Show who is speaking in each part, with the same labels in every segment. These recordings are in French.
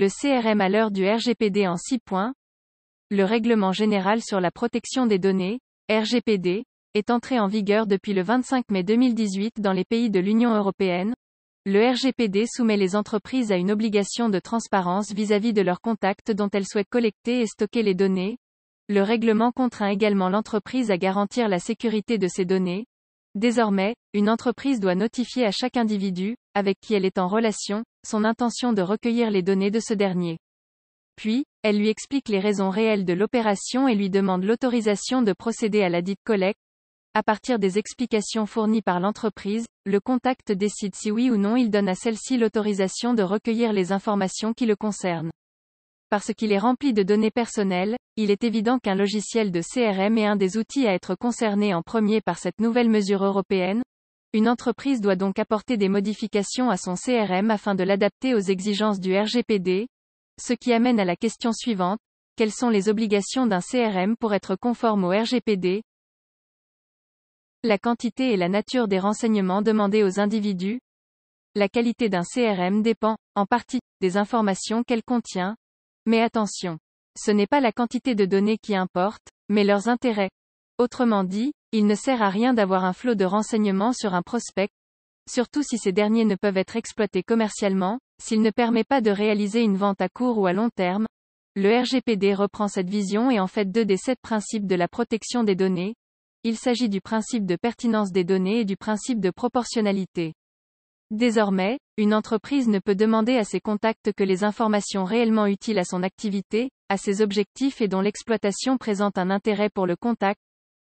Speaker 1: Le CRM à l'heure du RGPD en 6 points. Le Règlement général sur la protection des données, RGPD, est entré en vigueur depuis le 25 mai 2018 dans les pays de l'Union européenne. Le RGPD soumet les entreprises à une obligation de transparence vis-à-vis de leurs contacts dont elles souhaitent collecter et stocker les données. Le règlement contraint également l'entreprise à garantir la sécurité de ces données. Désormais, une entreprise doit notifier à chaque individu, avec qui elle est en relation, son intention de recueillir les données de ce dernier. Puis, elle lui explique les raisons réelles de l'opération et lui demande l'autorisation de procéder à la dite collecte. À partir des explications fournies par l'entreprise, le contact décide si oui ou non il donne à celle-ci l'autorisation de recueillir les informations qui le concernent. Parce qu'il est rempli de données personnelles, il est évident qu'un logiciel de CRM est un des outils à être concerné en premier par cette nouvelle mesure européenne. Une entreprise doit donc apporter des modifications à son CRM afin de l'adapter aux exigences du RGPD, ce qui amène à la question suivante, quelles sont les obligations d'un CRM pour être conforme au RGPD La quantité et la nature des renseignements demandés aux individus. La qualité d'un CRM dépend, en partie, des informations qu'elle contient. Mais attention. Ce n'est pas la quantité de données qui importe, mais leurs intérêts. Autrement dit, il ne sert à rien d'avoir un flot de renseignements sur un prospect, surtout si ces derniers ne peuvent être exploités commercialement, s'il ne permet pas de réaliser une vente à court ou à long terme. Le RGPD reprend cette vision et en fait deux des sept principes de la protection des données. Il s'agit du principe de pertinence des données et du principe de proportionnalité. Désormais, une entreprise ne peut demander à ses contacts que les informations réellement utiles à son activité, à ses objectifs et dont l'exploitation présente un intérêt pour le contact.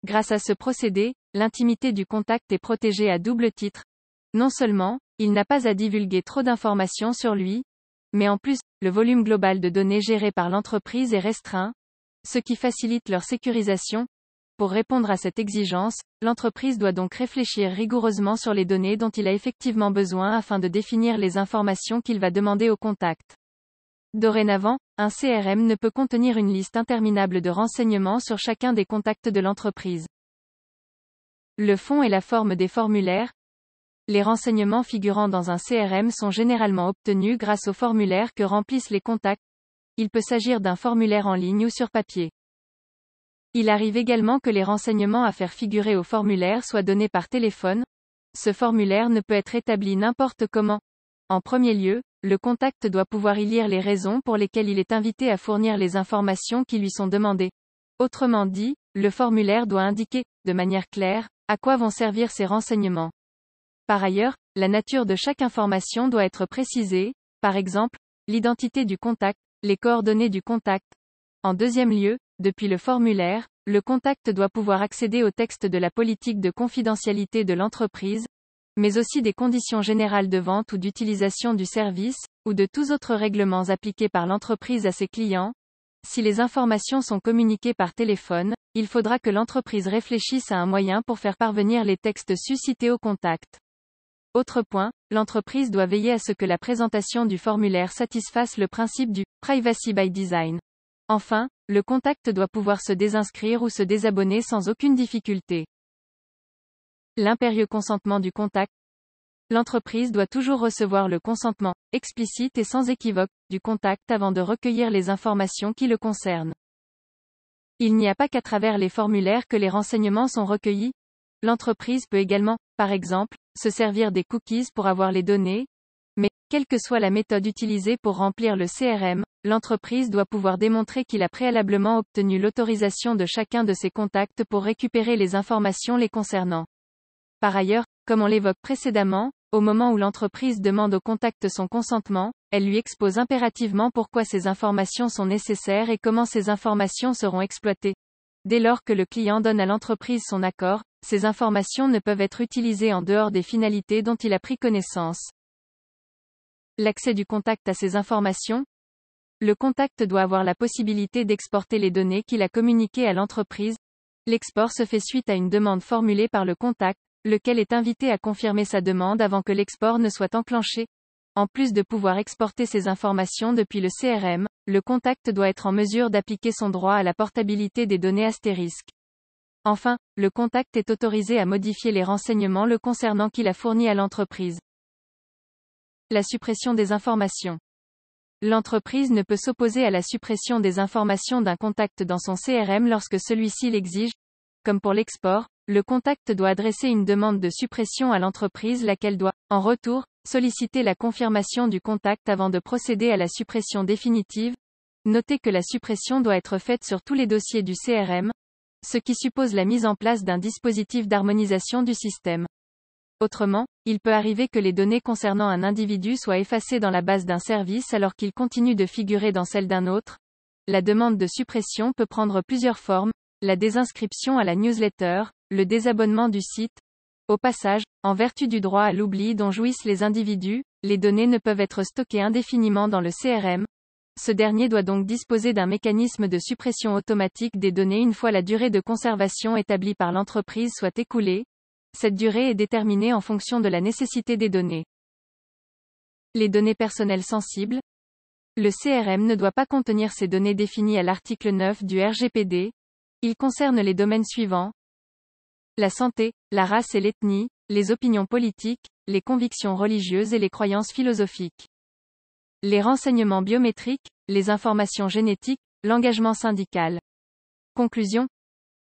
Speaker 1: Grâce à ce procédé, l'intimité du contact est protégée à double titre, non seulement, il n'a pas à divulguer trop d'informations sur lui, mais en plus, le volume global de données gérées par l'entreprise est restreint, ce qui facilite leur sécurisation. Pour répondre à cette exigence, l'entreprise doit donc réfléchir rigoureusement sur les données dont il a effectivement besoin afin de définir les informations qu'il va demander au contact. Dorénavant, un CRM ne peut contenir une liste interminable de renseignements sur chacun des contacts de l'entreprise. Le fond et la forme des formulaires, les renseignements figurant dans un CRM sont généralement obtenus grâce au formulaire que remplissent les contacts. Il peut s'agir d'un formulaire en ligne ou sur papier. Il arrive également que les renseignements à faire figurer au formulaire soient donnés par téléphone. Ce formulaire ne peut être établi n'importe comment. En premier lieu, le contact doit pouvoir y lire les raisons pour lesquelles il est invité à fournir les informations qui lui sont demandées. Autrement dit, le formulaire doit indiquer, de manière claire, à quoi vont servir ces renseignements. Par ailleurs, la nature de chaque information doit être précisée, par exemple, l'identité du contact, les coordonnées du contact. En deuxième lieu, depuis le formulaire, le contact doit pouvoir accéder au texte de la politique de confidentialité de l'entreprise, mais aussi des conditions générales de vente ou d'utilisation du service, ou de tous autres règlements appliqués par l'entreprise à ses clients. Si les informations sont communiquées par téléphone, il faudra que l'entreprise réfléchisse à un moyen pour faire parvenir les textes suscités au contact. Autre point, l'entreprise doit veiller à ce que la présentation du formulaire satisfasse le principe du privacy by design. Enfin, le contact doit pouvoir se désinscrire ou se désabonner sans aucune difficulté. L'impérieux consentement du contact. L'entreprise doit toujours recevoir le consentement, explicite et sans équivoque, du contact avant de recueillir les informations qui le concernent. Il n'y a pas qu'à travers les formulaires que les renseignements sont recueillis. L'entreprise peut également, par exemple, se servir des cookies pour avoir les données, mais, quelle que soit la méthode utilisée pour remplir le CRM, l'entreprise doit pouvoir démontrer qu'il a préalablement obtenu l'autorisation de chacun de ses contacts pour récupérer les informations les concernant. Par ailleurs, comme on l'évoque précédemment, au moment où l'entreprise demande au contact son consentement, elle lui expose impérativement pourquoi ces informations sont nécessaires et comment ces informations seront exploitées. Dès lors que le client donne à l'entreprise son accord, ces informations ne peuvent être utilisées en dehors des finalités dont il a pris connaissance. L'accès du contact à ces informations Le contact doit avoir la possibilité d'exporter les données qu'il a communiquées à l'entreprise. L'export se fait suite à une demande formulée par le contact, lequel est invité à confirmer sa demande avant que l'export ne soit enclenché. En plus de pouvoir exporter ces informations depuis le CRM, le contact doit être en mesure d'appliquer son droit à la portabilité des données astérisques. Enfin, le contact est autorisé à modifier les renseignements le concernant qu'il a fournis à l'entreprise. La suppression des informations. L'entreprise ne peut s'opposer à la suppression des informations d'un contact dans son CRM lorsque celui-ci l'exige. Comme pour l'export, le contact doit adresser une demande de suppression à l'entreprise laquelle doit, en retour, solliciter la confirmation du contact avant de procéder à la suppression définitive. Notez que la suppression doit être faite sur tous les dossiers du CRM, ce qui suppose la mise en place d'un dispositif d'harmonisation du système. Autrement, il peut arriver que les données concernant un individu soient effacées dans la base d'un service alors qu'il continue de figurer dans celle d'un autre. La demande de suppression peut prendre plusieurs formes, la désinscription à la newsletter, le désabonnement du site. Au passage, en vertu du droit à l'oubli dont jouissent les individus, les données ne peuvent être stockées indéfiniment dans le CRM. Ce dernier doit donc disposer d'un mécanisme de suppression automatique des données une fois la durée de conservation établie par l'entreprise soit écoulée, cette durée est déterminée en fonction de la nécessité des données. Les données personnelles sensibles. Le CRM ne doit pas contenir ces données définies à l'article 9 du RGPD. Il concerne les domaines suivants. La santé, la race et l'ethnie, les opinions politiques, les convictions religieuses et les croyances philosophiques. Les renseignements biométriques, les informations génétiques, l'engagement syndical. Conclusion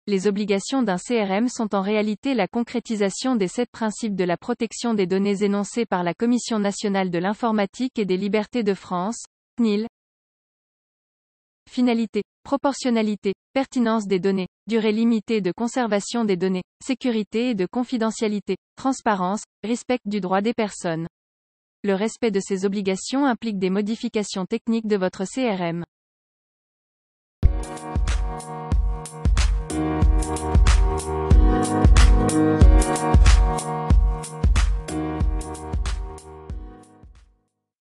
Speaker 1: les obligations d'un CRM sont en réalité la concrétisation des sept principes de la protection des données énoncés par la Commission nationale de l'informatique et des libertés de France, CNIL. Finalité, proportionnalité, pertinence des données, durée limitée de conservation des données, sécurité et de confidentialité, transparence, respect du droit des personnes. Le respect de ces obligations implique des modifications techniques de votre CRM. Thank you.